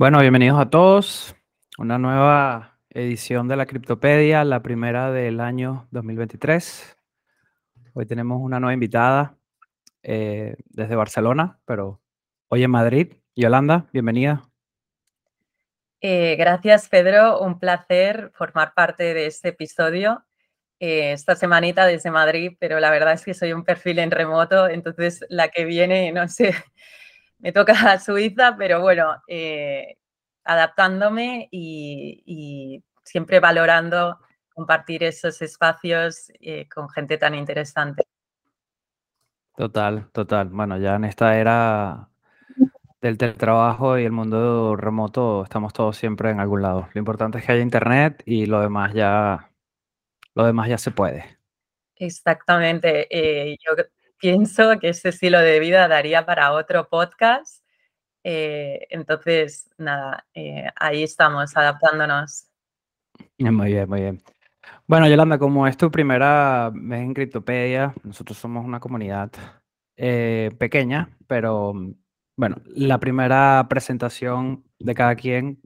Bueno, bienvenidos a todos. Una nueva edición de la Criptopedia, la primera del año 2023. Hoy tenemos una nueva invitada eh, desde Barcelona, pero hoy en Madrid. Yolanda, bienvenida. Eh, gracias, Pedro. Un placer formar parte de este episodio. Eh, esta semanita desde Madrid, pero la verdad es que soy un perfil en remoto, entonces la que viene, no sé, me toca a Suiza, pero bueno, eh, adaptándome y, siempre valorando compartir esos espacios eh, con gente tan interesante. Total, total. Bueno, ya en esta era del teletrabajo y el mundo remoto estamos todos siempre en algún lado. Lo importante es que haya internet y lo demás ya, lo demás ya se puede. Exactamente. Eh, yo pienso que ese estilo de vida daría para otro podcast. Eh, entonces, nada, eh, ahí estamos adaptándonos. Muy bien, muy bien. Bueno, Yolanda, como es tu primera vez en Criptopedia, nosotros somos una comunidad eh, pequeña, pero bueno, la primera presentación de cada quien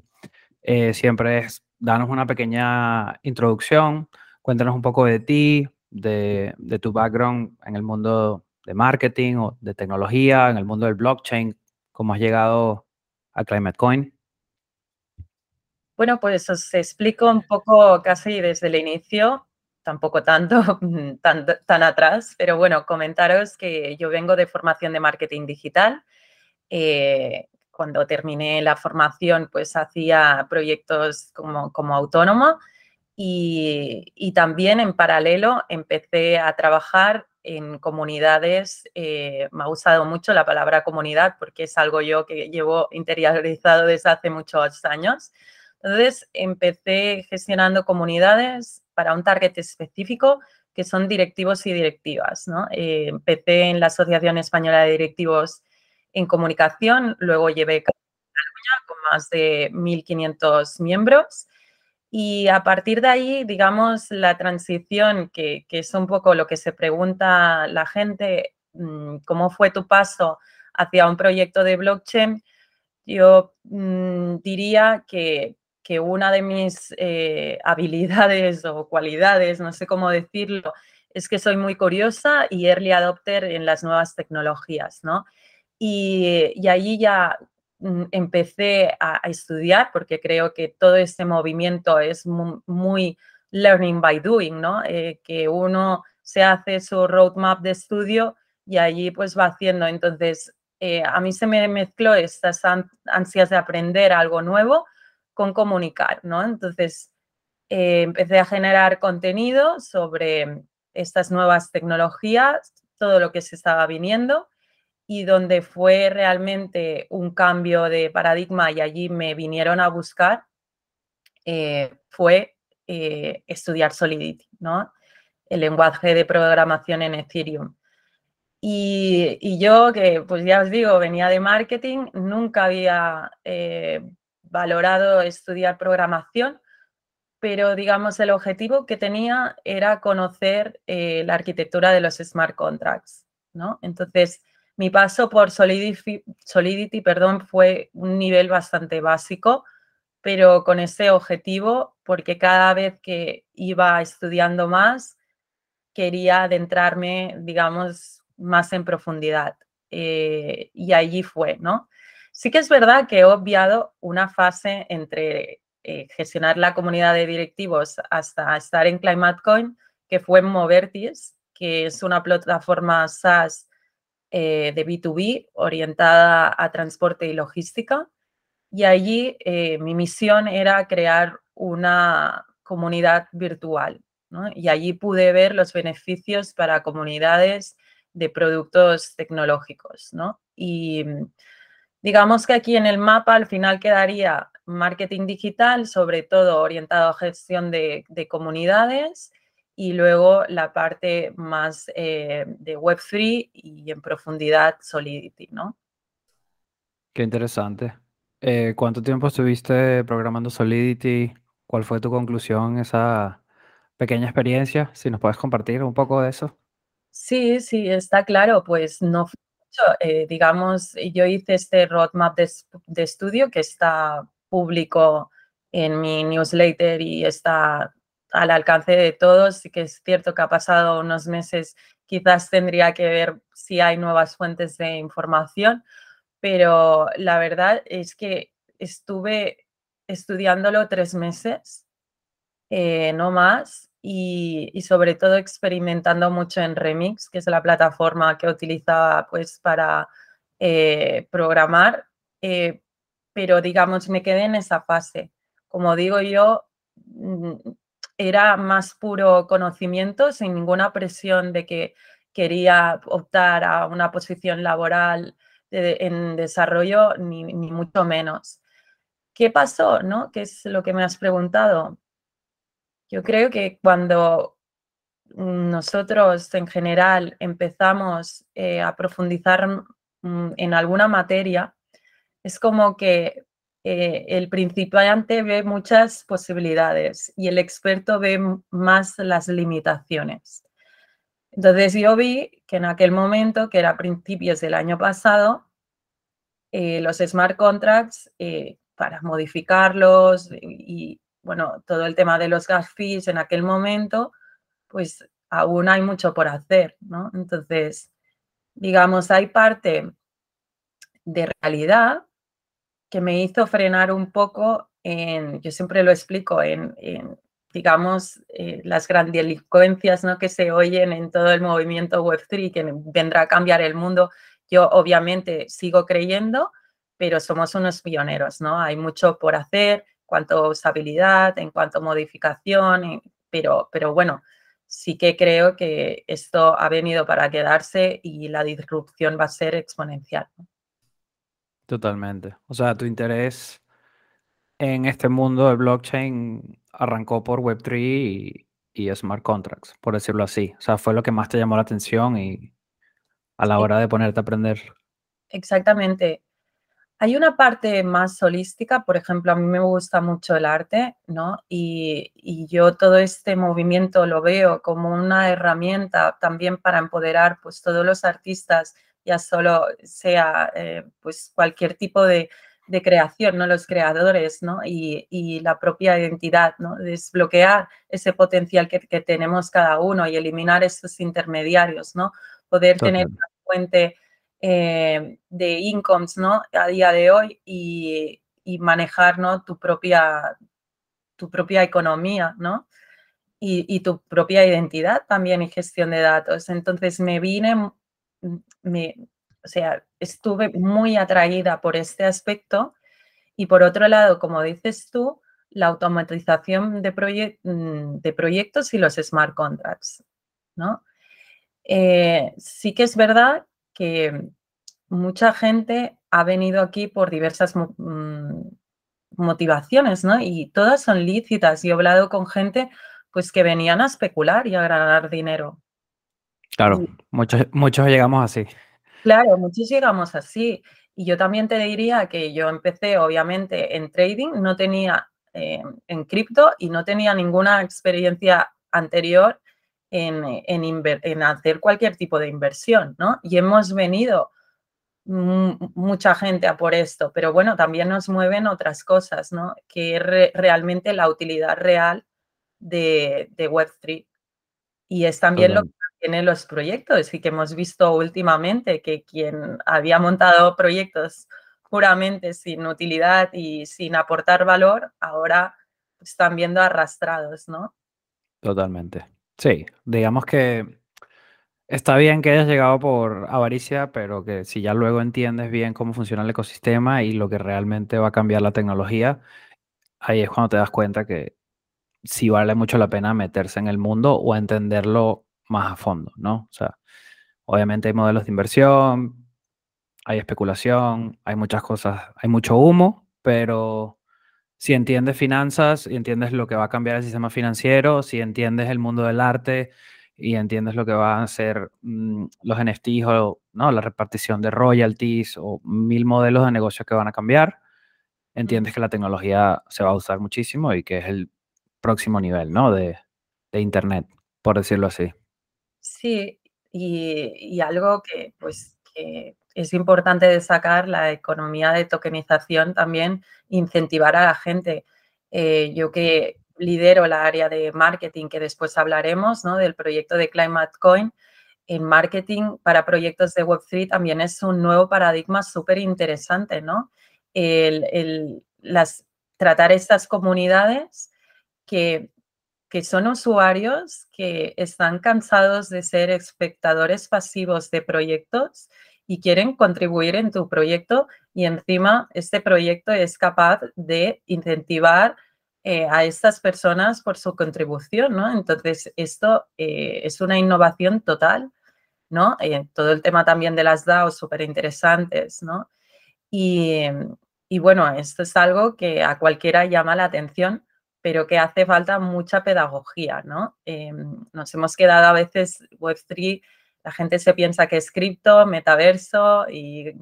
siempre es darnos una pequeña introducción, cuéntanos un poco de ti, de, de tu background en el mundo de marketing o de tecnología, en el mundo del blockchain, cómo has llegado a Climate Coin. Bueno, pues os explico un poco casi desde el inicio, tampoco tanto, tan, tan atrás, pero bueno, comentaros que yo vengo de formación de marketing digital. Eh, cuando terminé la formación, pues hacía proyectos como, como autónomo y, y, también en paralelo empecé a trabajar en comunidades, eh, me ha gustado mucho la palabra comunidad porque es algo yo que llevo interiorizado desde hace muchos años. Entonces, empecé gestionando comunidades para un target específico que son directivos y directivas. ¿no? Eh, empecé en la Asociación Española de Directivos en Comunicación, luego llevé con más de 1.500 miembros y a partir de ahí, digamos, la transición, que, es un poco lo que se pregunta la gente, mm, ¿cómo fue tu paso hacia un proyecto de blockchain? Yo mm, diría que, una de mis eh, habilidades o cualidades, no sé cómo decirlo, es que soy muy curiosa y early adopter en las nuevas tecnologías, ¿no? Y, y allí ya empecé a, estudiar, porque creo que todo este movimiento es muy, learning by doing, ¿no? Eh, que uno se hace su roadmap de estudio y allí pues va haciendo. Entonces, eh, a mí se me mezcló estas ansias de aprender algo nuevo con comunicar, ¿no? Entonces, eh, empecé a generar contenido sobre estas nuevas tecnologías, todo lo que se estaba viniendo y donde fue realmente un cambio de paradigma y allí me vinieron a buscar, eh, fue eh, estudiar Solidity, ¿no? el lenguaje de programación en Ethereum. Y, yo, que pues ya os digo, venía de marketing, nunca había eh, valorado estudiar programación, pero digamos el objetivo que tenía era conocer la arquitectura de los smart contracts, ¿no? Entonces, mi paso por Solidity, perdón, fue un nivel bastante básico, pero con ese objetivo, porque cada vez que iba estudiando más, quería adentrarme, digamos, más en profundidad. Eh, y allí fue, ¿no? Sí que es verdad que he obviado una fase entre eh, gestionar la comunidad de directivos hasta estar en ClimateCoin, que fue Movertis, que es una plataforma SaaS eh, de B2B orientada a transporte y logística. Y allí eh, mi misión era crear una comunidad virtual. Y allí pude ver los beneficios para comunidades de productos tecnológicos. Y digamos que aquí en el mapa al final quedaría marketing digital, sobre todo orientado a gestión de comunidades y luego la parte más eh, de Web3 y en profundidad Solidity, ¿no? Qué interesante. Eh, ¿cuánto tiempo estuviste programando Solidity? ¿Cuál fue tu conclusión, esa pequeña experiencia? Si nos puedes compartir un poco de eso. Sí, sí, está claro, pues no fue eh, digamos, yo hice este roadmap de, de, estudio que está público en mi newsletter y está al alcance de todos. Sí que es cierto que ha pasado unos meses, quizás tendría que ver si hay nuevas fuentes de información, pero la verdad es que estuve estudiándolo tres meses, eh, no más, y, sobre todo experimentando mucho en Remix, que es la plataforma que utilizaba pues para eh, programar, eh, pero digamos me quedé en esa fase. Como digo yo, mm, era más puro conocimiento, sin ninguna presión de que quería optar a una posición laboral en desarrollo, ni, ni, mucho menos. ¿Qué pasó? ¿no? ¿Qué es lo que me has preguntado? Yo creo que cuando nosotros en general empezamos eh, a profundizar mm, en alguna materia, es como que eh, el principiante ve muchas posibilidades y el experto ve más las limitaciones. Entonces yo vi que en aquel momento, que era principios del año pasado, eh, los smart contracts, para modificarlos y, bueno, todo el tema de los gas fees en aquel momento, pues aún hay mucho por hacer, ¿no? Entonces, digamos, hay parte de realidad que me hizo frenar un poco en, yo siempre lo explico, en, digamos, eh, las grandilocuencias ¿no? que se oyen en todo el movimiento Web3 que vendrá a cambiar el mundo. Yo obviamente sigo creyendo, pero somos unos pioneros, ¿no? Hay mucho por hacer, cuanto usabilidad, en cuanto modificación, pero, pero bueno, sí que creo que esto ha venido para quedarse y la disrupción va a ser exponencial. Totalmente. O sea, tu interés en este mundo de blockchain arrancó por Web3 y, y, smart contracts, por decirlo así. O sea, fue lo que más te llamó la atención y a la hora de ponerte a aprender. Exactamente. Hay una parte más holística, por ejemplo, a mí me gusta mucho el arte, ¿no? Y, yo todo este movimiento lo veo como una herramienta también para empoderar pues todos los artistas, ya solo sea eh, pues cualquier tipo de, creación, ¿no? Los creadores, ¿no? Y, la propia identidad, ¿no? Desbloquear ese potencial que, tenemos cada uno y eliminar esos intermediarios, ¿no? Poder tener una fuente eh, de incomes ¿no? a día de hoy y, manejar ¿no? tu, propia, tu propia economía ¿no? y, tu propia identidad también y gestión de datos. Entonces me vine, me, o sea, estuve muy atraída por este aspecto y por otro lado, como dices tú, la automatización de, mm, de proyectos y los smart contracts. ¿no? Eh, sí que es verdad que mucha gente ha venido aquí por diversas mm, motivaciones, ¿no? Y todas son lícitas. Yo he hablado con gente pues que venían a especular y a ganar dinero. Claro, muchos, muchos llegamos así. Claro, muchos llegamos así. Y yo también te diría que yo empecé, obviamente, en trading, no tenía eh, en cripto y no tenía ninguna experiencia anterior en, hacer cualquier tipo de inversión, ¿no? Y hemos venido mucha gente a por esto, pero bueno, también nos mueven otras cosas, ¿no? Que es realmente la utilidad real de, Web3. Y es también lo que tiene los proyectos y que hemos visto últimamente que quien había montado proyectos puramente sin utilidad y sin aportar valor, ahora están viendo arrastrados, ¿no? Totalmente. Sí, digamos que está bien que hayas llegado por avaricia, pero que si ya luego entiendes bien cómo funciona el ecosistema y lo que realmente va a cambiar la tecnología, ahí es cuando te das cuenta que sí vale mucho la pena meterse en el mundo o entenderlo más a fondo, ¿no? O sea, obviamente hay modelos de inversión, hay especulación, hay muchas cosas, hay mucho humo, pero si entiendes finanzas y entiendes lo que va a cambiar el sistema financiero, si entiendes el mundo del arte y entiendes lo que van a ser mm, los NFTs o ¿no? la repartición de royalties o mil modelos de negocio que van a cambiar, entiendes que la tecnología se va a usar muchísimo y que es el próximo nivel ¿no? de, de Internet, por decirlo así. Sí, y, algo que, pues, que es importante destacar la economía de tokenización también, incentivar a la gente. Eh, yo que lidero la área de marketing, que después hablaremos, ¿no? Del proyecto de Climate Coin, en marketing para proyectos de Web3 también es un nuevo paradigma súper interesante, ¿no? El, las, tratar estas comunidades que, que son usuarios que están cansados de ser espectadores pasivos de proyectos y quieren contribuir en tu proyecto y encima este proyecto es capaz de incentivar eh, a estas personas por su contribución, ¿no? Entonces, esto eh, es una innovación total, ¿no? Eh, todo el tema también de las DAO súper interesantes, ¿no? Y, y, bueno, esto es algo que a cualquiera llama la atención, pero que hace falta mucha pedagogía, ¿no? nos hemos quedado a veces Web3 la gente se piensa que es cripto, metaverso y,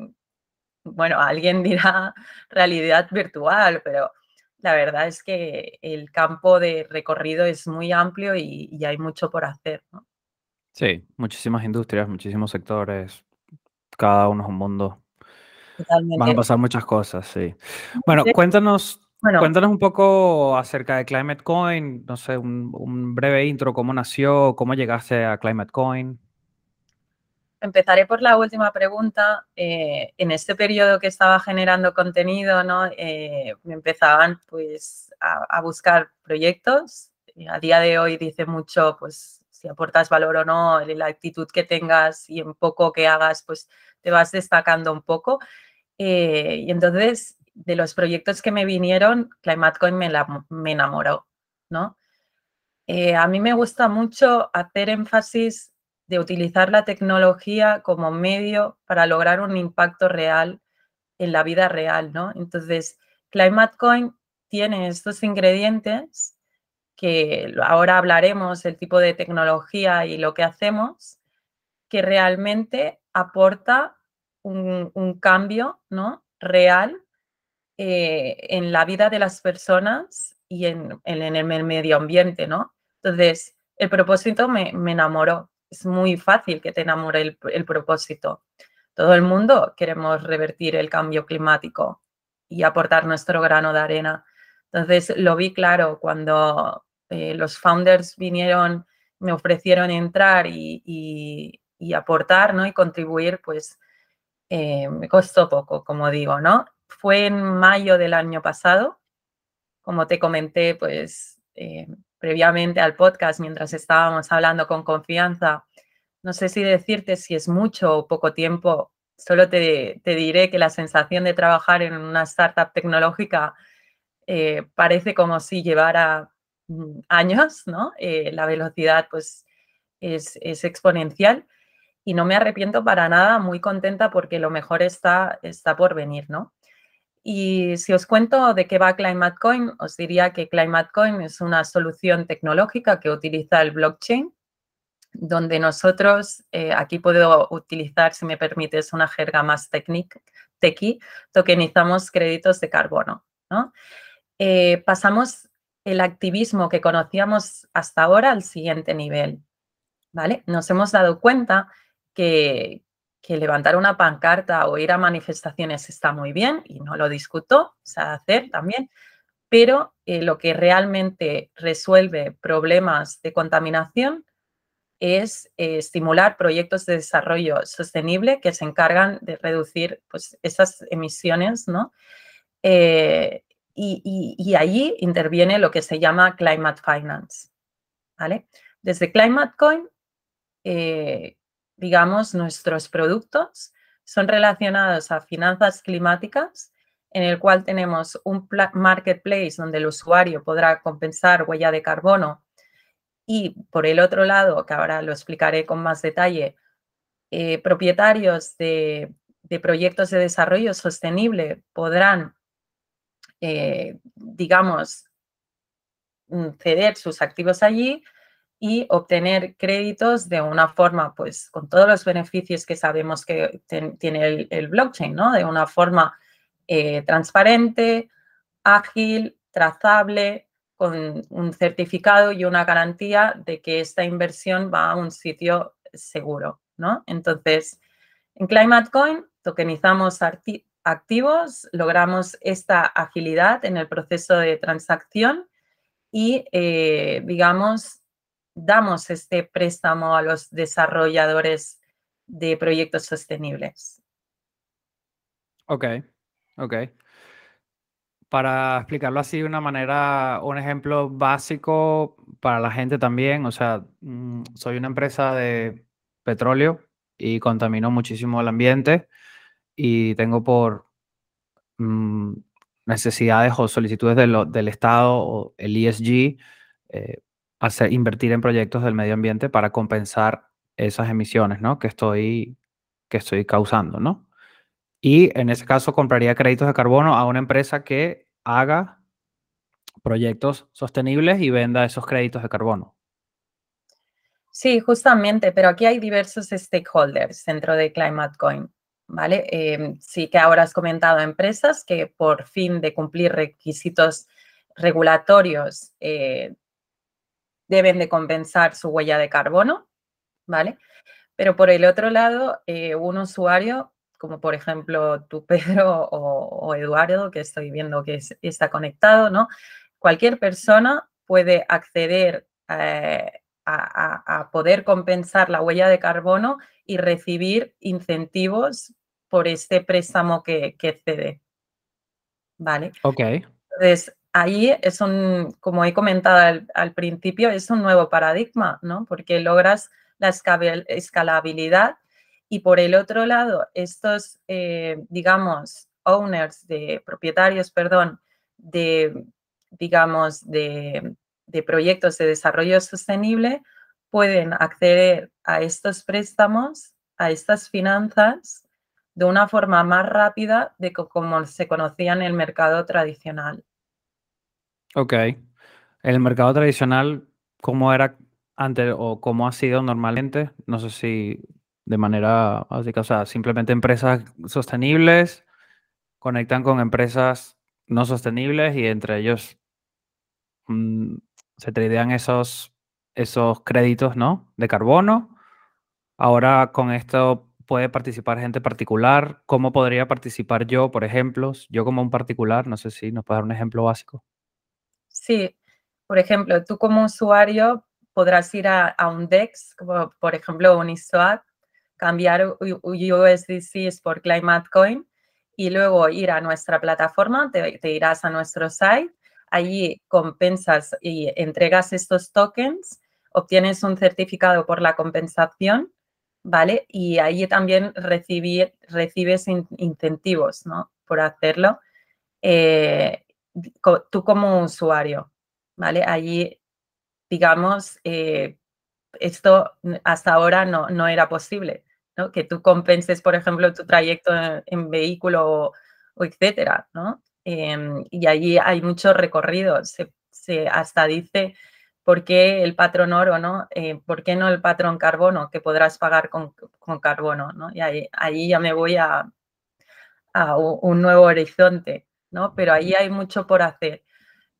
bueno, alguien dirá realidad virtual, pero la verdad es que el campo de recorrido es muy amplio y, hay mucho por hacer. ¿no? Sí, muchísimas industrias, muchísimos sectores, cada uno es un mundo. Totalmente. Van a pasar muchas cosas, sí. Bueno, cuéntanos, cuéntanos un poco acerca de Climate Coin, no sé, un, un breve intro, cómo nació, cómo llegaste a Climate Coin. Empezaré por la última pregunta. Eh, en este periodo que estaba generando contenido, ¿no? Eh, me empezaban pues, a, buscar proyectos. a día de hoy dice mucho pues, si aportas valor o no, la actitud que tengas y en poco que hagas, pues te vas destacando un poco. Eh, y entonces, de los proyectos que me vinieron, ClimateCoin me, me enamoró. ¿no? a mí me gusta mucho hacer énfasis de utilizar la tecnología como medio para lograr un impacto real en la vida real, ¿no? Entonces, ClimateCoin tiene estos ingredientes que ahora hablaremos, el tipo de tecnología y lo que hacemos, que realmente aporta un, cambio ¿no? real eh, en la vida de las personas y en, el medio ambiente, ¿no? Entonces, el propósito me, me enamoró es muy fácil que te enamore el, propósito. Todo el mundo queremos revertir el cambio climático y aportar nuestro grano de arena. Entonces lo vi claro cuando eh, los founders vinieron, me ofrecieron entrar y, aportar ¿no? y contribuir, pues eh, me costó poco, como digo, ¿no? Fue en mayo del año pasado, como te comenté, pues eh, previamente al podcast, mientras estábamos hablando con confianza, no sé si decirte si es mucho o poco tiempo, solo te, diré que la sensación de trabajar en una startup tecnológica eh, parece como si llevara mm, años, ¿no? Eh, la velocidad pues es, es, exponencial y no me arrepiento para nada, muy contenta porque lo mejor está, está por venir, ¿no? Y si os cuento de qué va ClimateCoin, os diría que ClimateCoin es una solución tecnológica que utiliza el blockchain, donde nosotros, eh, aquí puedo utilizar, si me permites, una jerga más tequi, tokenizamos créditos de carbono. Eh, pasamos el activismo que conocíamos hasta ahora al siguiente nivel. ¿vale? Nos hemos dado cuenta que, que levantar una pancarta o ir a manifestaciones está muy bien y no lo discuto, se ha de hacer también, pero eh, lo que realmente resuelve problemas de contaminación es eh, estimular proyectos de desarrollo sostenible que se encargan de reducir pues, esas emisiones, ¿no? Eh, y, allí interviene lo que se llama Climate Finance, ¿vale? Desde Climate Coin digamos, nuestros productos son relacionados a finanzas climáticas, en el cual tenemos un marketplace donde el usuario podrá compensar huella de carbono. Y por el otro lado, que ahora lo explicaré con más detalle, eh, propietarios de, proyectos de desarrollo sostenible podrán, eh, digamos, mm, ceder sus activos allí y obtener créditos de una forma, pues, con todos los beneficios que sabemos que tiene el, blockchain, ¿no? De una forma eh, transparente, ágil, trazable, con un certificado y una garantía de que esta inversión va a un sitio seguro, ¿no? Entonces, en ClimateCoin tokenizamos activos, logramos esta agilidad en el proceso de transacción y, eh, digamos, damos este préstamo a los desarrolladores de proyectos sostenibles. Ok, ok. Para explicarlo así de una manera, un ejemplo básico para la gente también, o sea, mm, soy una empresa de petróleo y contamino muchísimo el ambiente y tengo por mm, necesidades o solicitudes del Estado o el ESG eh, hacer, invertir en proyectos del medio ambiente para compensar esas emisiones ¿no? que, estoy, que estoy causando. ¿no? Y en ese caso compraría créditos de carbono a una empresa que haga proyectos sostenibles y venda esos créditos de carbono. Sí, justamente, pero aquí hay diversos stakeholders dentro de Climate Coin, ¿vale? Em, sí que ahora has comentado empresas que por fin de cumplir requisitos regulatorios eh, deben de compensar su huella de carbono, ¿vale? Pero por el otro lado, eh, un usuario, como por ejemplo tú, Pedro, o, Eduardo, que estoy viendo que está conectado, ¿no? Cualquier persona puede acceder eh, a, poder compensar la huella de carbono y recibir incentivos por este préstamo que, que cede. ¿Vale? Ok. Entonces, ahí es un, como he comentado al, principio, es un nuevo paradigma, ¿no? Porque logras la escalabilidad y por el otro lado, estos, eh, digamos, owners de propietarios, perdón, de, digamos, de, de proyectos de desarrollo sostenible pueden acceder a estos préstamos, a estas finanzas, de una forma más rápida de como se conocía en el mercado tradicional. Ok. El mercado tradicional, ¿cómo era antes o cómo ha sido normalmente? No sé si de manera básica, o sea, simplemente empresas sostenibles conectan con empresas no sostenibles y entre ellos mm, se tradean esos, esos créditos, ¿no? De carbono. Ahora con esto puede participar gente particular. ¿Cómo podría participar yo, por ejemplo? Yo como un particular, no sé si nos puede dar un ejemplo básico. Sí, por ejemplo, tú como usuario podrás ir a, un DEX, como por ejemplo Uniswap, cambiar USDCs por Climate Coin y luego ir a nuestra plataforma, te, irás a nuestro site, allí compensas y entregas estos tokens, obtienes un certificado por la compensación, ¿vale? Y allí también recibes incentivos, ¿no? Por hacerlo. Eh, tú como usuario, ¿vale? Allí, digamos, eh, esto hasta ahora no, no era posible, ¿no? Que tú compenses, por ejemplo, tu trayecto en, vehículo o, etcétera, ¿no? Em, y allí hay muchos recorridos. Se, hasta dice por qué el patrón oro, ¿no? Eh, ¿Por qué no el patrón carbono que podrás pagar con, carbono, ¿no? Y ahí, ya me voy a, a un nuevo horizonte. Pero ahí hay mucho por hacer.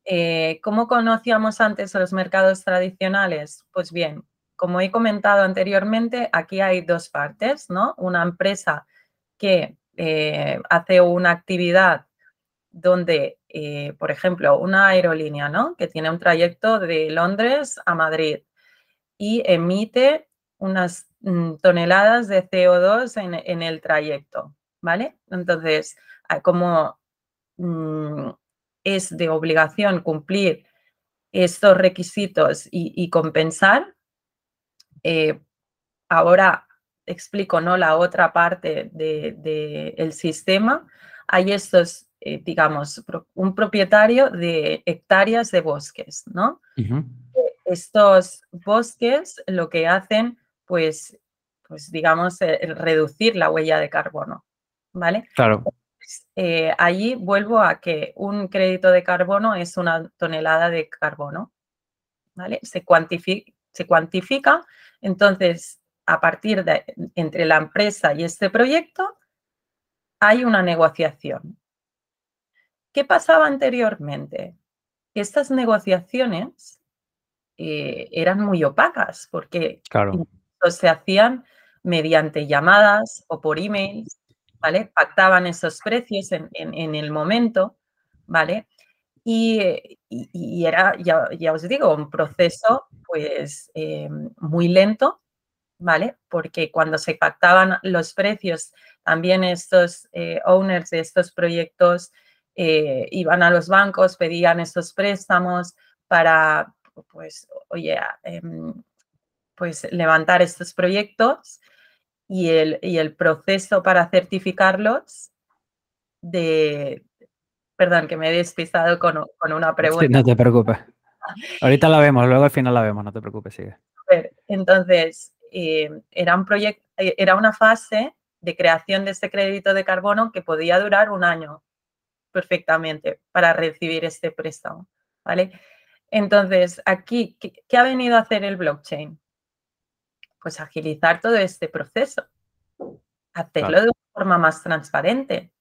Eh, ¿Cómo conocíamos antes los mercados tradicionales? Pues bien, como he comentado anteriormente, aquí hay dos partes, ¿no? Una empresa que eh, hace una actividad donde, eh, por ejemplo, una aerolínea, ¿no? Que tiene un trayecto de Londres a Madrid y emite unas mm, toneladas de CO2 en, en el trayecto, ¿vale? Entonces, como Mm, es de obligación cumplir estos requisitos y, compensar. Eh, ahora explico ¿no? la otra parte del de, sistema. Hay estos, eh, digamos, un propietario de hectáreas de bosques, ¿no? Estos bosques lo que hacen, pues, pues digamos, reducir la huella de carbono, ¿vale? Claro. Eh, allí vuelvo a que un crédito de carbono es una tonelada de carbono. ¿vale? Se, cuantifica, se cuantifica, entonces a partir de entre la empresa y este proyecto hay una negociación. ¿Qué pasaba anteriormente? Estas negociaciones eh, eran muy opacas porque se hacían mediante llamadas o por emails ¿vale? Pactaban esos precios en, el momento, ¿vale? Y, era, ya, os digo, un proceso pues eh, muy lento, ¿vale? Porque cuando se pactaban los precios, también estos eh, owners de estos proyectos eh, iban a los bancos, pedían estos préstamos para, pues, oye, em, pues levantar estos proyectos y el, y el proceso para certificarlos de... Perdón, que me he despistado con, con una pregunta. no te preocupes. Ahorita la vemos, luego al final la vemos, no te preocupes, sigue. Entonces, eh, era, un proyecto, eh, era una fase de creación de este crédito de carbono que podía durar un año perfectamente para recibir este préstamo, ¿vale? Entonces, aquí, ¿qué, ha venido a hacer el blockchain? Pues agilizar todo este proceso, hacerlo de una forma más transparente.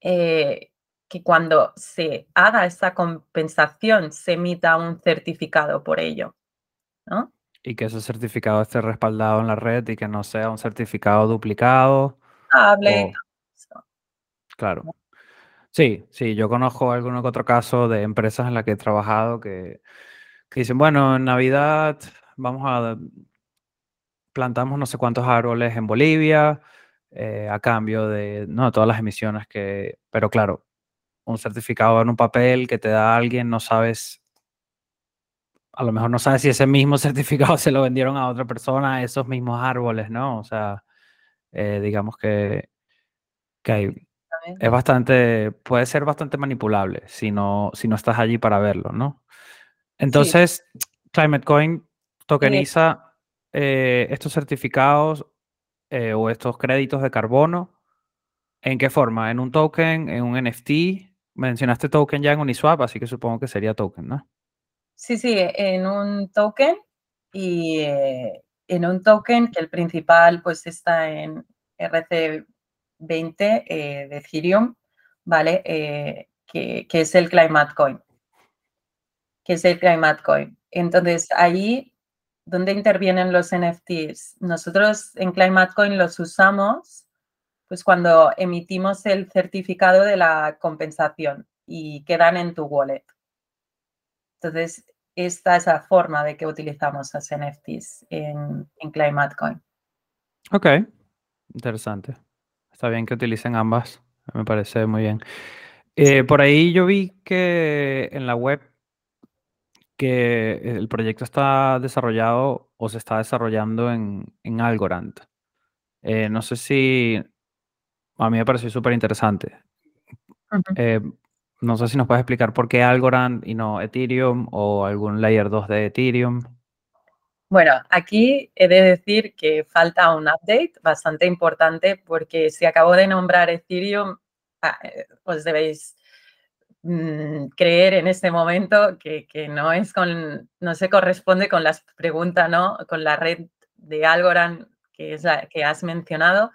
Eh, que cuando se haga esa compensación se emita un certificado por ello, ¿no? Y que ese certificado esté respaldado en la red y que no sea un certificado duplicado. Hable. Claro. Sí, sí, yo conozco que otro caso de empresas en las que he trabajado que, dicen, bueno, en Navidad vamos a plantamos no sé cuántos árboles en Bolivia eh, a cambio de no, todas las emisiones que, pero claro, un certificado en un papel que te da alguien, no sabes, a lo mejor no sabes si ese mismo certificado se lo vendieron a otra persona, esos mismos árboles, ¿no? O sea, eh, digamos que, que hay, es bastante, puede ser bastante manipulable si no, si no estás allí para verlo, ¿no? Entonces, ClimateCoin tokeniza eh, estos certificados eh, o estos créditos de carbono. ¿En qué forma? ¿En un token? ¿En un NFT? Mencionaste token ya en Uniswap, así que supongo que sería token, ¿no? Sí, sí, en un token y eh, en un token que el principal pues está en RC 20 eh, de Ethereum, ¿vale? Eh, que, es el Climate Coin. Que es el Climate Coin. Entonces, ahí, ¿dónde intervienen los NFTs? Nosotros en Climate Coin los usamos pues cuando emitimos el certificado de la compensación y quedan en tu wallet. Entonces, esta es la forma de que utilizamos los NFTs en, en Climate Coin. Ok, interesante. Está bien que utilicen ambas, me parece muy bien. Eh, por ahí yo vi que en la web que el proyecto está desarrollado o se está desarrollando en, Algorand. Eh, no sé si a mí me pareció súper interesante. Eh, no sé si nos puedes explicar por qué Algorand y no Ethereum o algún Layer 2 de Ethereum. Bueno, aquí he de decir que falta un update bastante importante porque si acabo de nombrar Ethereum, ah, eh, os debéis mm, creer en este momento que, no es con, no se corresponde con las preguntas, ¿no? Con la red de Algorand que es la que has mencionado.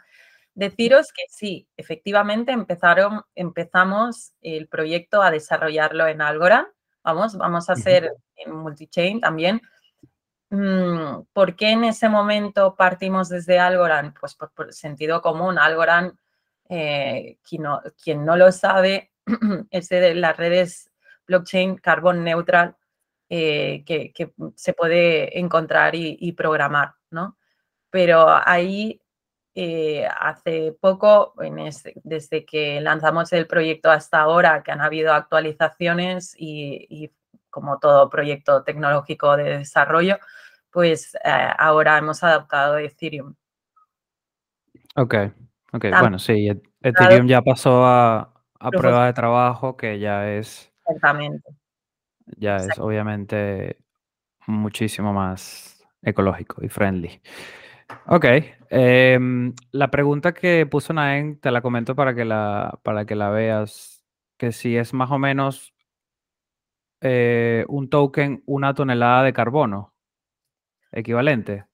Deciros que sí, efectivamente empezaron, empezamos el proyecto a desarrollarlo en Algorand. Vamos, vamos a hacer en multichain también Mm, ¿Por qué en ese momento partimos desde Algorand? Pues por, sentido común. Algorand, eh, quien, no, lo sabe, es de las redes blockchain carbon neutral eh, que, se puede encontrar y, programar, ¿no? Pero ahí, eh, hace poco, desde que lanzamos el proyecto hasta ahora, que han habido actualizaciones y como todo proyecto tecnológico de desarrollo, pues eh, ahora hemos adaptado Ethereum. Ok, ok, bueno, sí, e-, Ethereum ya pasó a, prueba de trabajo, que ya es... Exactamente. Ya es obviamente muchísimo más ecológico y friendly. Ok, em, la pregunta que puso Naen, te la comento para que la, para que la veas, que si es más o menos eh, un token, una tonelada de carbono equivalente.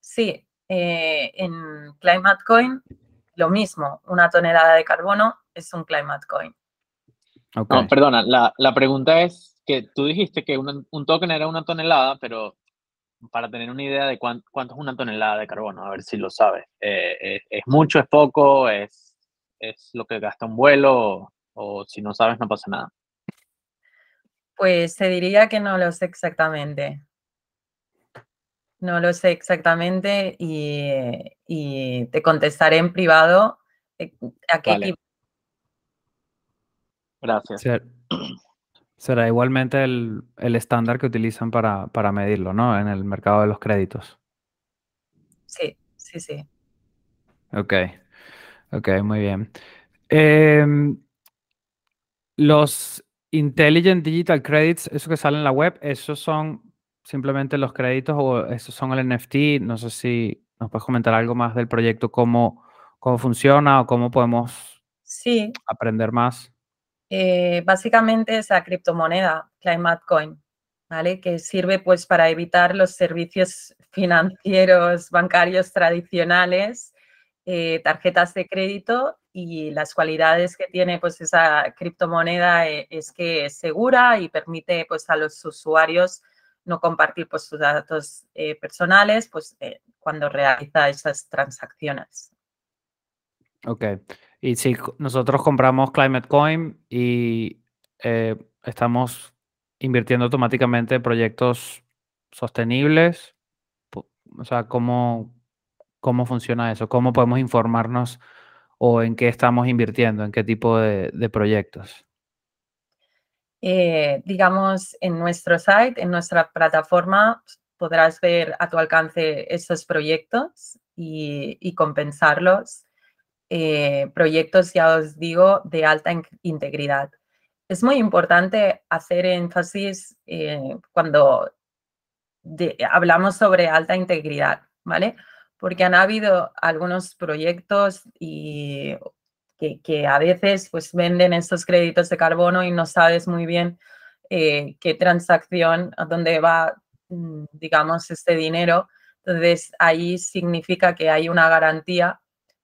Sí, eh, en Climate Coin lo mismo, una tonelada de carbono es un Climate Coin. No, perdona, la, pregunta es que tú dijiste que un, token era una tonelada, pero para tener una idea de cuánto, es una tonelada de carbono, a ver si lo sabes. Eh, ¿es, mucho, es poco? ¿Es, ¿Es lo que gasta un vuelo? O, si no sabes, no pasa nada. Pues se diría que no lo sé exactamente. No lo sé exactamente y, te contestaré en privado eh, a qué Gracias. Será igualmente el, estándar que utilizan para, para, medirlo, ¿no? En el mercado de los créditos. Sí, sí, sí. Ok, ok, muy bien. Em, los Intelligent Digital Credits, eso que sale en la web, ¿esos son simplemente los créditos o esos son el NFT? No sé si nos puedes comentar algo más del proyecto, cómo, cómo funciona o cómo podemos sí. aprender más. Eh, básicamente es la criptomoneda Climate Coin, ¿vale? Que sirve pues para evitar los servicios financieros bancarios tradicionales, eh, tarjetas de crédito y las cualidades que tiene pues esa criptomoneda eh, es que es segura y permite pues a los usuarios no compartir pues sus datos personales pues cuando realiza esas transacciones. Ok. Y si nosotros compramos Climate Coin y eh, estamos invirtiendo automáticamente en proyectos sostenibles, o sea, ¿cómo, ¿cómo funciona eso? ¿Cómo podemos informarnos o en qué estamos invirtiendo, en qué tipo de, proyectos? Eh, digamos, en nuestro site, en nuestra plataforma, podrás ver a tu alcance esos proyectos y, y compensarlos eh, proyectos, ya os digo, de alta integridad. Es muy importante hacer énfasis eh, cuando hablamos sobre alta integridad, ¿vale? Porque han habido algunos proyectos y que, a veces pues venden esos créditos de carbono y no sabes muy bien eh, qué transacción, a dónde va, mm, digamos, este dinero. Entonces, ahí significa que hay una garantía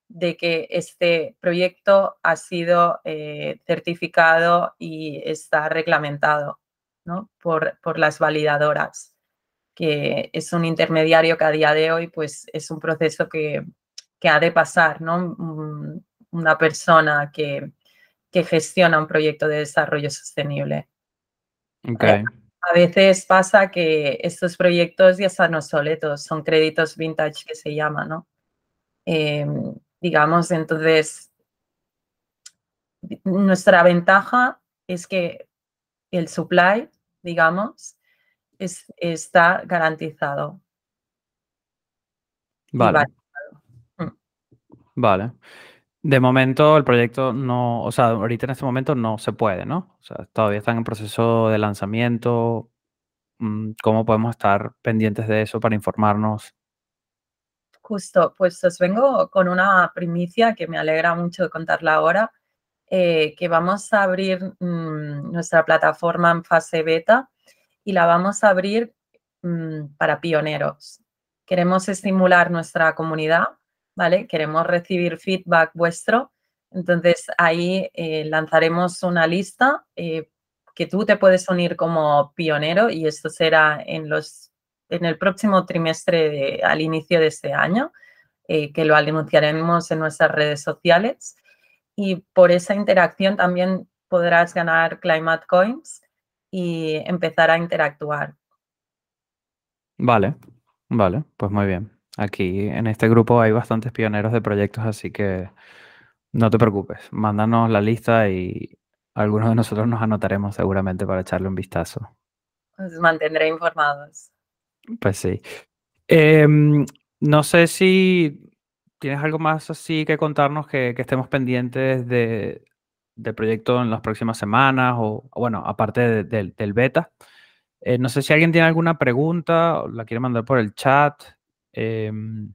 de que este proyecto ha sido eh, certificado y está reglamentado por, por, las validadoras, que es un intermediario que a día de hoy pues, es un proceso que, ha de pasar, ¿no? Una persona que, gestiona un proyecto de desarrollo sostenible. A veces pasa que estos proyectos ya están obsoletos, son créditos vintage que se llaman, ¿no? Em, digamos, entonces, nuestra ventaja es que el supply, digamos, es, está garantizado. Vale. Mm. Vale. De momento el proyecto no, o sea, ahorita en este momento no se puede, ¿no? O sea, todavía están en proceso de lanzamiento. Mm, ¿Cómo podemos estar pendientes de eso para informarnos? Justo, pues os vengo con una primicia que me alegra mucho contarla ahora, eh, que vamos a abrir mm, nuestra plataforma en fase beta y la vamos a abrir mm, para pioneros. Queremos estimular nuestra comunidad, ¿vale? Queremos recibir feedback vuestro. Entonces ahí eh, lanzaremos una lista eh, que tú te puedes unir como pionero y esto será en los en el próximo trimestre al inicio de este año, eh, que lo anunciaremos en nuestras redes sociales. Y por esa interacción también podrás ganar Climate Coins y empezar a interactuar. Vale, vale, pues muy bien. Aquí en este grupo hay bastantes pioneros de proyectos, así que no te preocupes. Mándanos la lista y algunos de nosotros nos anotaremos seguramente para echarle un vistazo. Os mantendré informados. Pues sí. Em, no sé si tienes algo más así que contarnos que, estemos pendientes de, del proyecto en las próximas semanas o, bueno, aparte del beta. Eh, no sé si alguien tiene alguna pregunta o la quiere mandar por el chat. Em,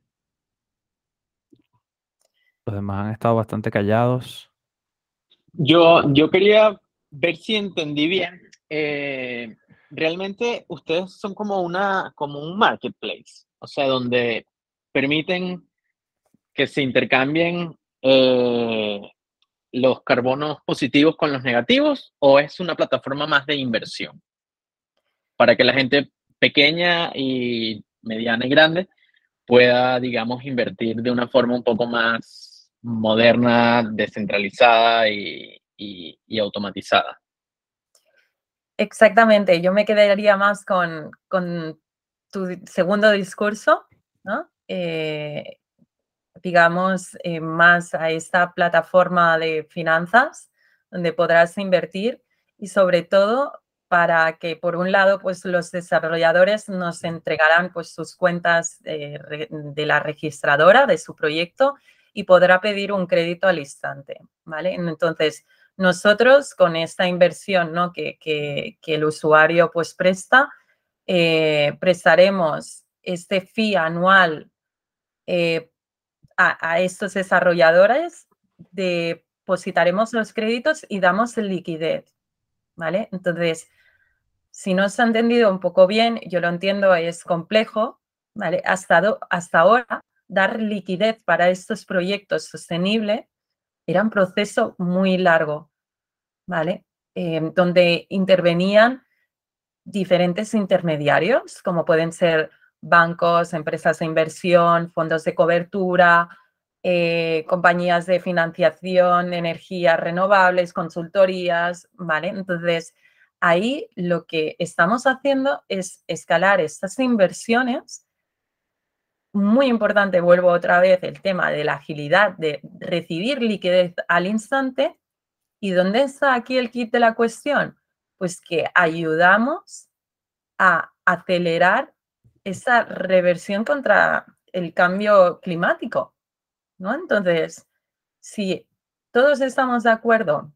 los demás han estado bastante callados. Yo, yo quería ver si entendí bien. Eh, realmente ustedes son como, una, como un marketplace, o sea, donde permiten que se intercambien eh, los carbonos positivos con los negativos o es una plataforma más de inversión para que la gente pequeña y mediana y grande pueda, digamos, invertir de una forma un poco más moderna, descentralizada y, y, automatizada. Exactamente, yo me quedaría más con, con tu segundo discurso, ¿no? Eh, digamos, eh, más a esta plataforma de finanzas donde podrás invertir y sobre todo para que por un lado pues los desarrolladores nos entregarán pues sus cuentas de, la registradora de su proyecto y podrá pedir un crédito al instante, ¿vale? Entonces, nosotros con esta inversión ¿no? que, que, el usuario pues presta, eh, prestaremos este fee anual eh, a, estos desarrolladores, depositaremos los créditos y damos liquidez, ¿vale? Entonces, si no se ha entendido un poco bien, yo lo entiendo, es complejo, ¿vale? Hasta, hasta ahora, dar liquidez para estos proyectos sostenibles era un proceso muy largo, ¿vale? Em, donde intervenían diferentes intermediarios, como pueden ser bancos, empresas de inversión, fondos de cobertura, eh, compañías de financiación, energías renovables, consultorías, ¿vale? Entonces, ahí lo que estamos haciendo es escalar estas inversiones. Muy importante, vuelvo otra vez, el tema de la agilidad, de recibir liquidez al instante. ¿Y dónde está aquí el kit de la cuestión? Pues que ayudamos a acelerar esa reversión contra el cambio climático, ¿no? Entonces, si todos estamos de acuerdo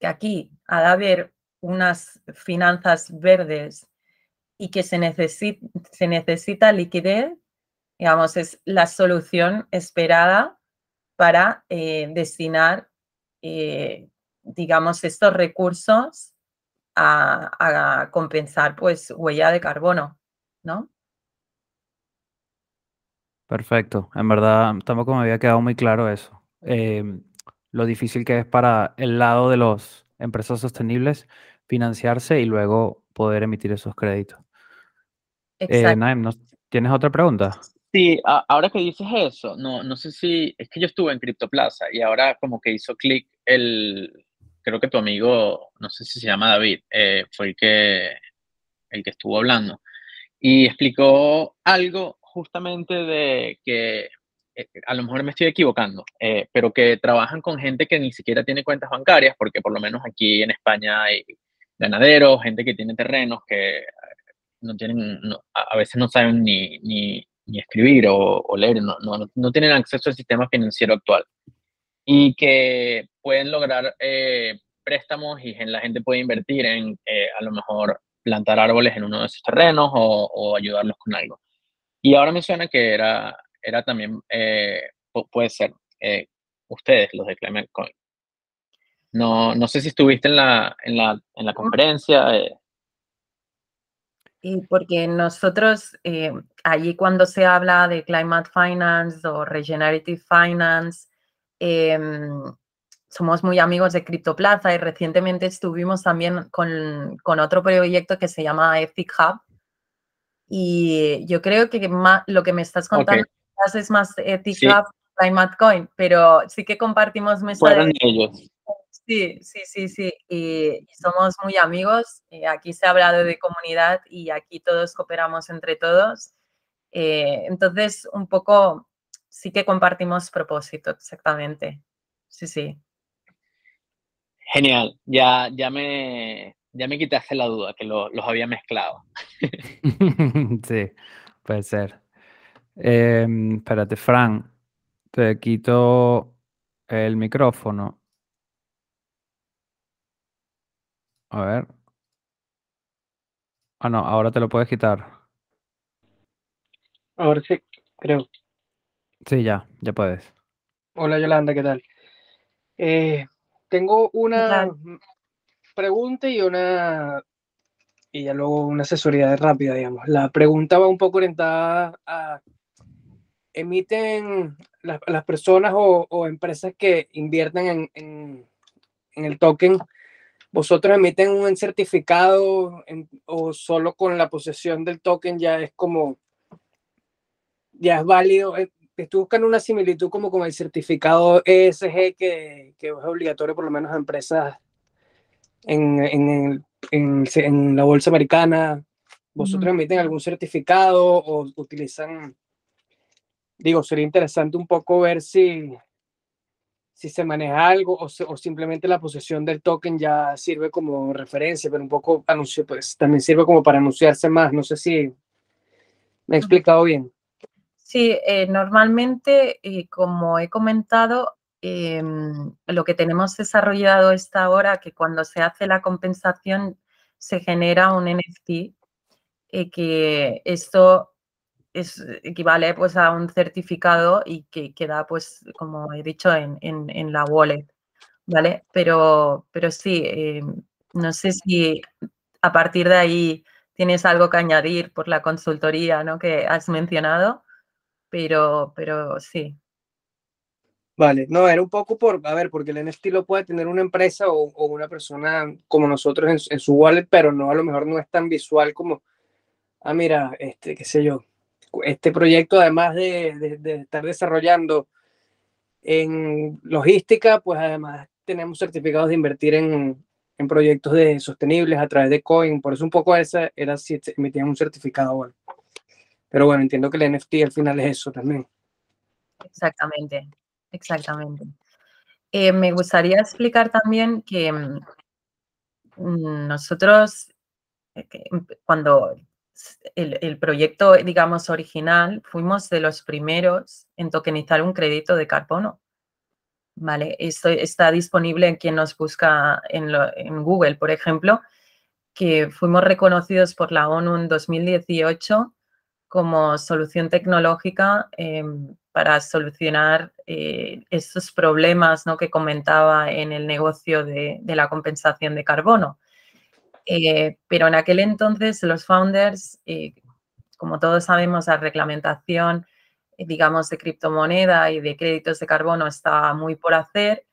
que aquí ha de haber unas finanzas verdes y que se, se necesita liquidez, digamos, es la solución esperada para eh, destinar, eh, digamos, estos recursos a, a, compensar, pues, huella de carbono. ¿no? Perfecto. En verdad, tampoco me había quedado muy claro eso. Em, lo difícil que es para el lado de las empresas sostenibles financiarse y luego poder emitir esos créditos. Eh, Naim, ¿tienes otra pregunta? Sí, ahora que dices eso, no, no sé si, es que yo estuve en CryptoPlaza y ahora como que hizo clic el, creo que tu amigo, no sé si se llama David, eh, fue el que, el que estuvo hablando y explicó algo justamente de que eh, a lo mejor me estoy equivocando, eh, pero que trabajan con gente que ni siquiera tiene cuentas bancarias, porque por lo menos aquí en España hay ganaderos, gente que tiene terrenos que eh, no tienen, a veces no saben ni, ni, ni escribir o, leer, no, no, no, tienen acceso al sistema financiero actual y que pueden lograr préstamos y la gente puede invertir en a lo mejor plantar árboles en uno de esos terrenos o, ayudarlos con algo. Y ahora me suena que era, era también, eh, puede ser, eh, ustedes, los de Climate Coin. No, no sé si estuviste en la, en la, en la conferencia. Eh. Y porque nosotros, allí cuando se habla de Climate Finance o Regenerative Finance, em, somos muy amigos de CryptoPlaza y recientemente estuvimos también con, con, otro proyecto que se llama Ethic Hub. Y yo creo que lo que me estás contando es más Ethic Hub, Climate Coin, pero sí que compartimos mesa de... ellos. Sí, sí, sí, sí. Y, somos muy amigos. Eh, aquí se ha hablado de comunidad y aquí todos cooperamos entre todos. Eh, entonces, un poco sí que compartimos propósito, exactamente. Sí, sí. Genial, ya, ya, me, ya me quitaste la duda, que los había mezclado. sí, puede ser. Em, espérate, Fran, te quito el micrófono. A ver. Ah, no, ahora te lo puedes quitar. Ahora sí, creo. Sí, ya, ya puedes. Hola Yolanda, ¿qué tal? Eh, tengo una pregunta y una y ya luego una asesoría rápida, digamos. La pregunta va un poco orientada a emiten las, personas o, empresas que invierten en, el token, ¿vosotros emiten un certificado o solo con la posesión del token ya es como ya es válido. Eh, estoy buscando una similitud como con el certificado ESG que, que es obligatorio por lo menos a empresas en, en, en, en la bolsa americana. ¿Vosotros emiten algún certificado o utilizan? Digo, sería interesante un poco ver si, si se maneja algo o, o, simplemente la posesión del token ya sirve como referencia, pero un poco anuncio, pues también sirve como para anunciarse más. No sé si me he explicado bien. Sí, eh, normalmente, eh, como he comentado, em, lo que tenemos desarrollado esta hora, que cuando se hace la compensación se genera un NFT, eh, que esto es, equivale pues a un certificado y que queda pues como he dicho en, en, la wallet, ¿vale? Pero, pero sí, eh, no sé si a partir de ahí tienes algo que añadir por la consultoría ¿no? que has mencionado, pero, pero sí. Vale, no, era un poco por, a ver, porque el NFT lo puede tener una empresa o, una persona como nosotros en, en, su wallet, pero no, a lo mejor no es tan visual como, ah, mira, este, qué sé yo, este proyecto, además de, estar desarrollando en logística, pues además tenemos certificados de invertir en, proyectos de sostenibles a través de Coin. Por eso un poco esa era si emitían un certificado. Bueno. Pero bueno, entiendo que el NFT al final es eso también. Exactamente, exactamente. Eh, me gustaría explicar también que mm, nosotros, eh, cuando el, proyecto, digamos, original, fuimos de los primeros en tokenizar un crédito de carbono. ¿Vale? Esto está disponible en quien nos busca en, Google, por ejemplo, que fuimos reconocidos por la ONU en 2018 como solución tecnológica em, para solucionar eh, estos problemas ¿no? que comentaba en el negocio de la compensación de carbono. Eh, pero en aquel entonces los founders, eh, como todos sabemos, la reglamentación, eh, digamos, de criptomoneda y de créditos de carbono está muy por hacer.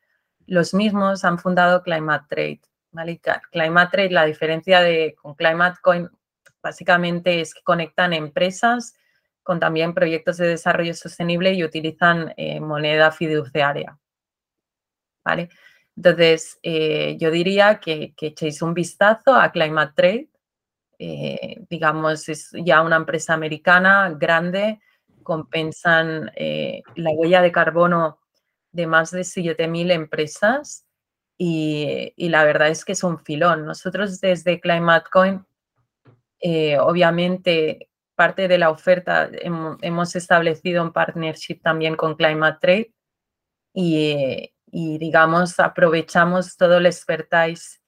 Los mismos han fundado Climate Trade. ¿vale? Climate Trade, la diferencia de, con Climate Coin, básicamente es que conectan empresas con también proyectos de desarrollo sostenible y utilizan moneda fiduciaria. ¿Vale? Entonces, eh, yo diría que, echéis un vistazo a Climate Trade. Eh, digamos, es ya una empresa americana grande, compensan eh, la huella de carbono de más de 7.000 empresas y, la verdad es que es un filón. Nosotros desde Climate Coin, obviamente, parte de la oferta hemos establecido un partnership también con Climate Trade y, y digamos, aprovechamos todo el expertise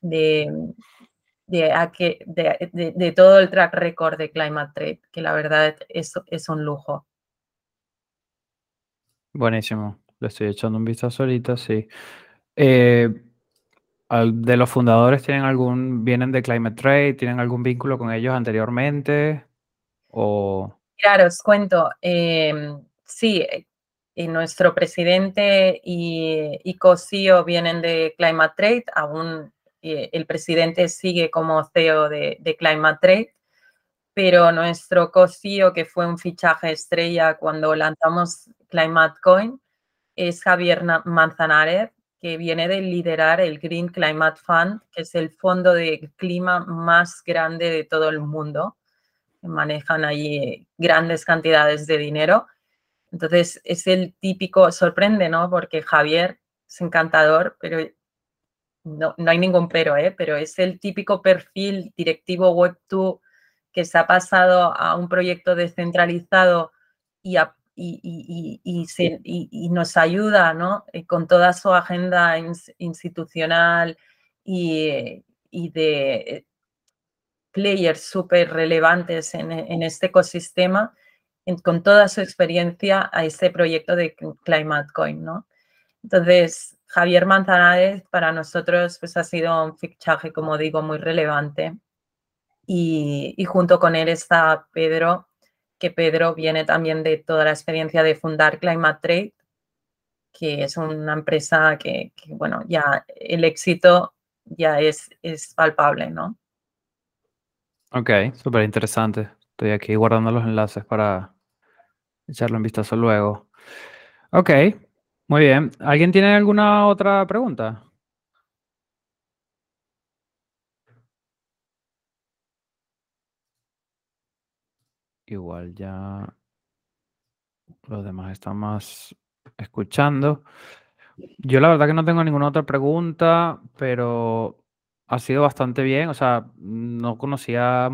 de, de, de, todo el track record de Climate Trade, que la verdad es, es un lujo. Buenísimo, le estoy echando un vistazo ahorita, sí. Eh, ¿De los fundadores tienen algún, vienen de Climate Trade, tienen algún vínculo con ellos anteriormente? O... Claro, os cuento. Eh, sí, nuestro presidente y, y co-CEO vienen de Climate Trade, aún eh, el presidente sigue como CEO de, Climate Trade, pero nuestro co-CEO, que fue un fichaje estrella cuando lanzamos Climate Coin, es Javier Manzanares, que viene de liderar el Green Climate Fund, que es el fondo de clima más grande de todo el mundo. Manejan allí grandes cantidades de dinero entonces es el típico, sorprende, ¿no? Porque Javier es encantador, pero no, hay ningún pero, ¿eh? Pero es el típico perfil directivo Web2 que se ha pasado a un proyecto descentralizado y, y, nos ayuda, ¿no? Eh, con toda su agenda institucional y, de eh, players súper relevantes en, en este ecosistema con toda su experiencia a este proyecto de Climate Coin, ¿no? Entonces, Javier Manzanares para nosotros pues, ha sido un fichaje, como digo, muy relevante. Y, junto con él está Pedro, que Pedro viene también de toda la experiencia de fundar Climate Trade, que es una empresa que, que bueno, ya el éxito ya es, es palpable, ¿no? Ok, súper interesante. Estoy aquí guardando los enlaces para, echarle un vistazo luego. Ok, muy bien. ¿Alguien tiene alguna otra pregunta? Igual ya los demás están más escuchando. Yo la verdad que no tengo ninguna otra pregunta, pero ha sido bastante bien. O sea, no conocía,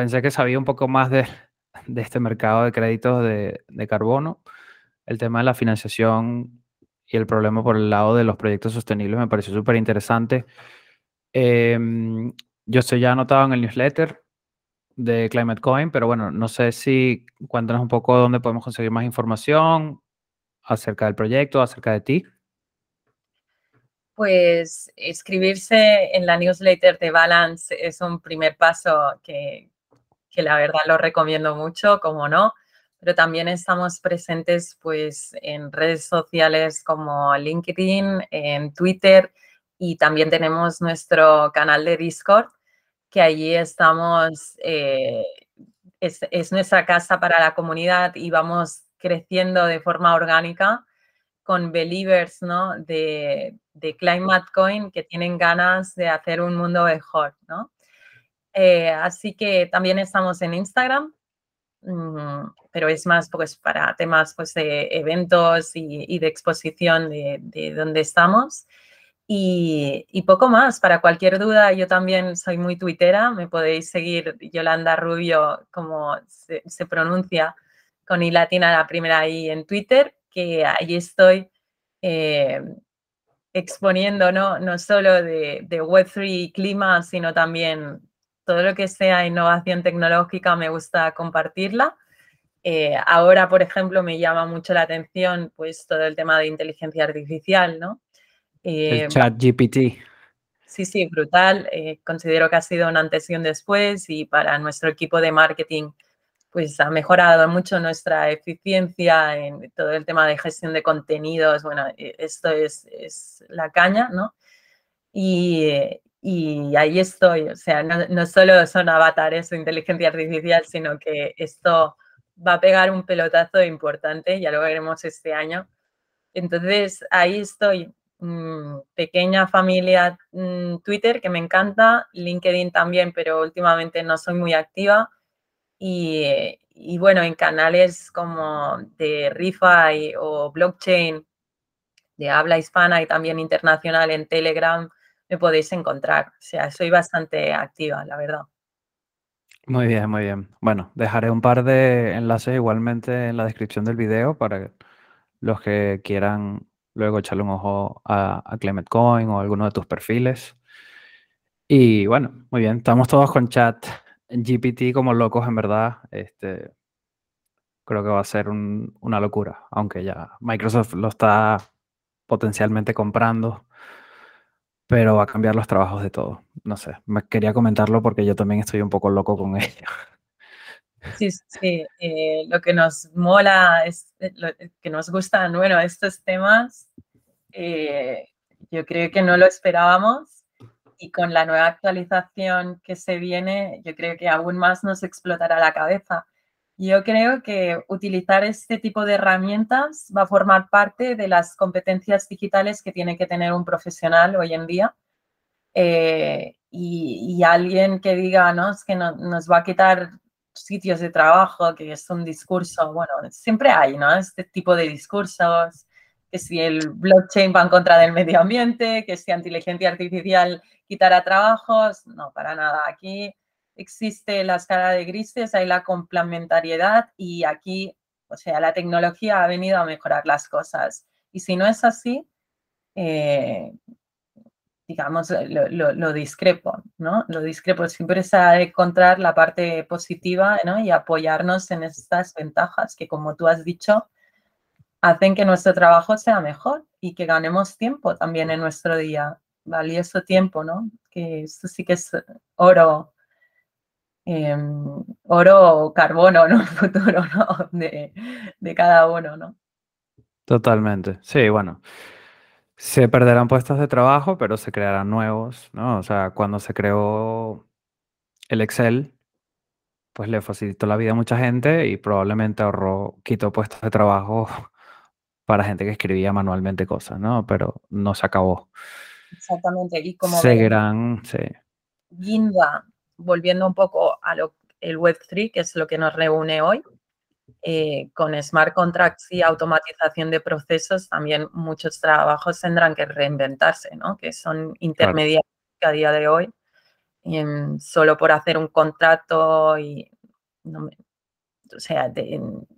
pensé que sabía un poco más de, de este mercado de créditos de, de carbono. El tema de la financiación y el problema por el lado de los proyectos sostenibles me pareció súper interesante. Em, yo estoy ya anotado en el newsletter de Climate Coin, pero bueno, no sé si cuéntanos un poco dónde podemos conseguir más información acerca del proyecto, acerca de ti. Pues escribirse en la newsletter de Balance es un primer paso que, que la verdad lo recomiendo mucho, como no, pero también estamos presentes pues en redes sociales como LinkedIn, en Twitter y también tenemos nuestro canal de Discord que allí estamos, eh, es, nuestra casa para la comunidad y vamos creciendo de forma orgánica con believers ¿no? de, de Climate Coin que tienen ganas de hacer un mundo mejor. ¿no? Eh, así que también estamos en Instagram, mm, pero es más pues, para temas pues, de eventos y, de exposición de, de donde estamos. Y, poco más, para cualquier duda, yo también soy muy tuitera, me podéis seguir Yolanda Rubio, como se, pronuncia, con I latina la primera I en Twitter, que ahí estoy eh, exponiendo ¿no? no solo de, Web3 y clima, sino también todo lo que sea innovación tecnológica, me gusta compartirla. Eh, ahora, por ejemplo, me llama mucho la atención pues todo el tema de inteligencia artificial, ¿no? el eh, chat GPT. Sí, sí, brutal. Eh, considero que ha sido un antes y un después y para nuestro equipo de marketing pues ha mejorado mucho nuestra eficiencia en todo el tema de gestión de contenidos. Bueno, e, esto es, es la caña, ¿no? Y, y, ahí estoy. O sea, no, no solo son avatares o inteligencia artificial, sino que esto va a pegar un pelotazo importante, ya lo veremos este año. Entonces, ahí estoy. Mm, pequeña familia mm, Twitter que me encanta, LinkedIn también, pero últimamente no soy muy activa. Y, y bueno, en canales como de ReFi o blockchain de habla hispana y también internacional en Telegram me podéis encontrar. O sea, soy bastante activa, la verdad. Muy bien, muy bien. Bueno, dejaré un par de enlaces igualmente en la descripción del video para los que quieran luego echarle un ojo a, Clement Coin o alguno de tus perfiles. Y bueno, muy bien, estamos todos con chat GPT como locos, en verdad. Este, creo que va a ser una locura, aunque ya Microsoft lo está potencialmente comprando, pero va a cambiar los trabajos de todo. No sé, quería comentarlo porque yo también estoy un poco loco con ello. Sí, sí, eh, lo que nos mola, es, eh, lo que nos gustan, bueno, estos temas, eh, yo creo que no lo esperábamos y con la nueva actualización que se viene, yo creo que aún más nos explotará la cabeza. Yo creo que utilizar este tipo de herramientas va a formar parte de las competencias digitales que tiene que tener un profesional hoy en día. y, alguien que diga, no, es que no, nos va a quitar sitios de trabajo, que es un discurso, bueno, siempre hay, ¿no? Este tipo de discursos, que si el blockchain va en contra del medio ambiente, que si inteligencia artificial quitará trabajos, no, para nada. Aquí existe la escala de grises, hay la complementariedad y aquí, o sea, la tecnología ha venido a mejorar las cosas. Y si no es así, eh, digamos, lo, discrepo, ¿no? Lo discrepo. Siempre se ha de encontrar la parte positiva, ¿no? Y apoyarnos en estas ventajas que, como tú has dicho, hacen que nuestro trabajo sea mejor y que ganemos tiempo también en nuestro día. Valioso tiempo, ¿no? Que esto sí que es oro, em, oro o carbono, ¿no? El futuro, ¿no? De, de cada uno, ¿no? Totalmente. Sí, bueno. Se perderán puestos de trabajo, pero se crearán nuevos, ¿no? O sea, cuando se creó el Excel, pues le facilitó la vida a mucha gente y probablemente ahorró, quitó puestos de trabajo para gente que escribía manualmente cosas, ¿no? Pero no se acabó. Exactamente. Y como Seguirán, sí. Guinda, volviendo un poco a lo el Web3, que es lo que nos reúne hoy, eh, con smart contracts y automatización de procesos, también muchos trabajos tendrán que reinventarse, ¿no? Que son intermediarios a día de hoy, solo por hacer un contrato y o sea,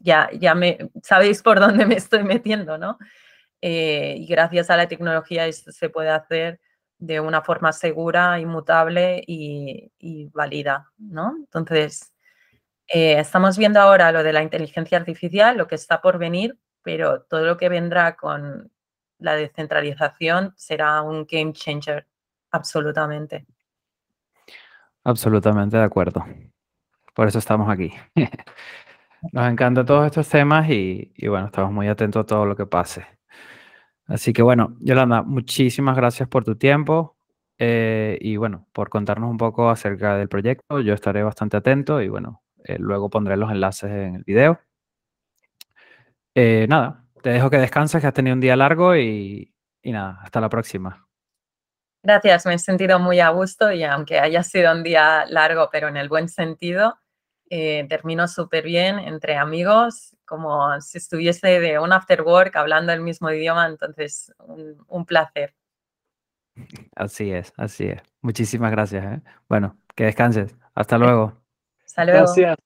ya, ya me sabéis por dónde me estoy metiendo, ¿no? Eh, y gracias a la tecnología esto se puede hacer de una forma segura, inmutable y, válida, ¿no? Entonces, eh, estamos viendo ahora lo de la inteligencia artificial, lo que está por venir, pero todo lo que vendrá con la descentralización será un game changer, absolutamente. Absolutamente de acuerdo. Por eso estamos aquí. Nos encantan todos estos temas y, bueno, estamos muy atentos a todo lo que pase. Así que bueno, Yolanda, muchísimas gracias por tu tiempo eh, y bueno, por contarnos un poco acerca del proyecto. Yo estaré bastante atento y bueno, eh, luego pondré los enlaces en el video. Eh, nada, te dejo que descanses, que has tenido un día largo y, nada, hasta la próxima. Gracias, me he sentido muy a gusto y aunque haya sido un día largo, pero en el buen sentido, eh, termino súper bien entre amigos, como si estuviese de un after work hablando el mismo idioma, entonces un, placer. Así es, así es. Muchísimas gracias. ¿eh? Bueno, que descanses. Hasta luego. Hasta luego. Gracias.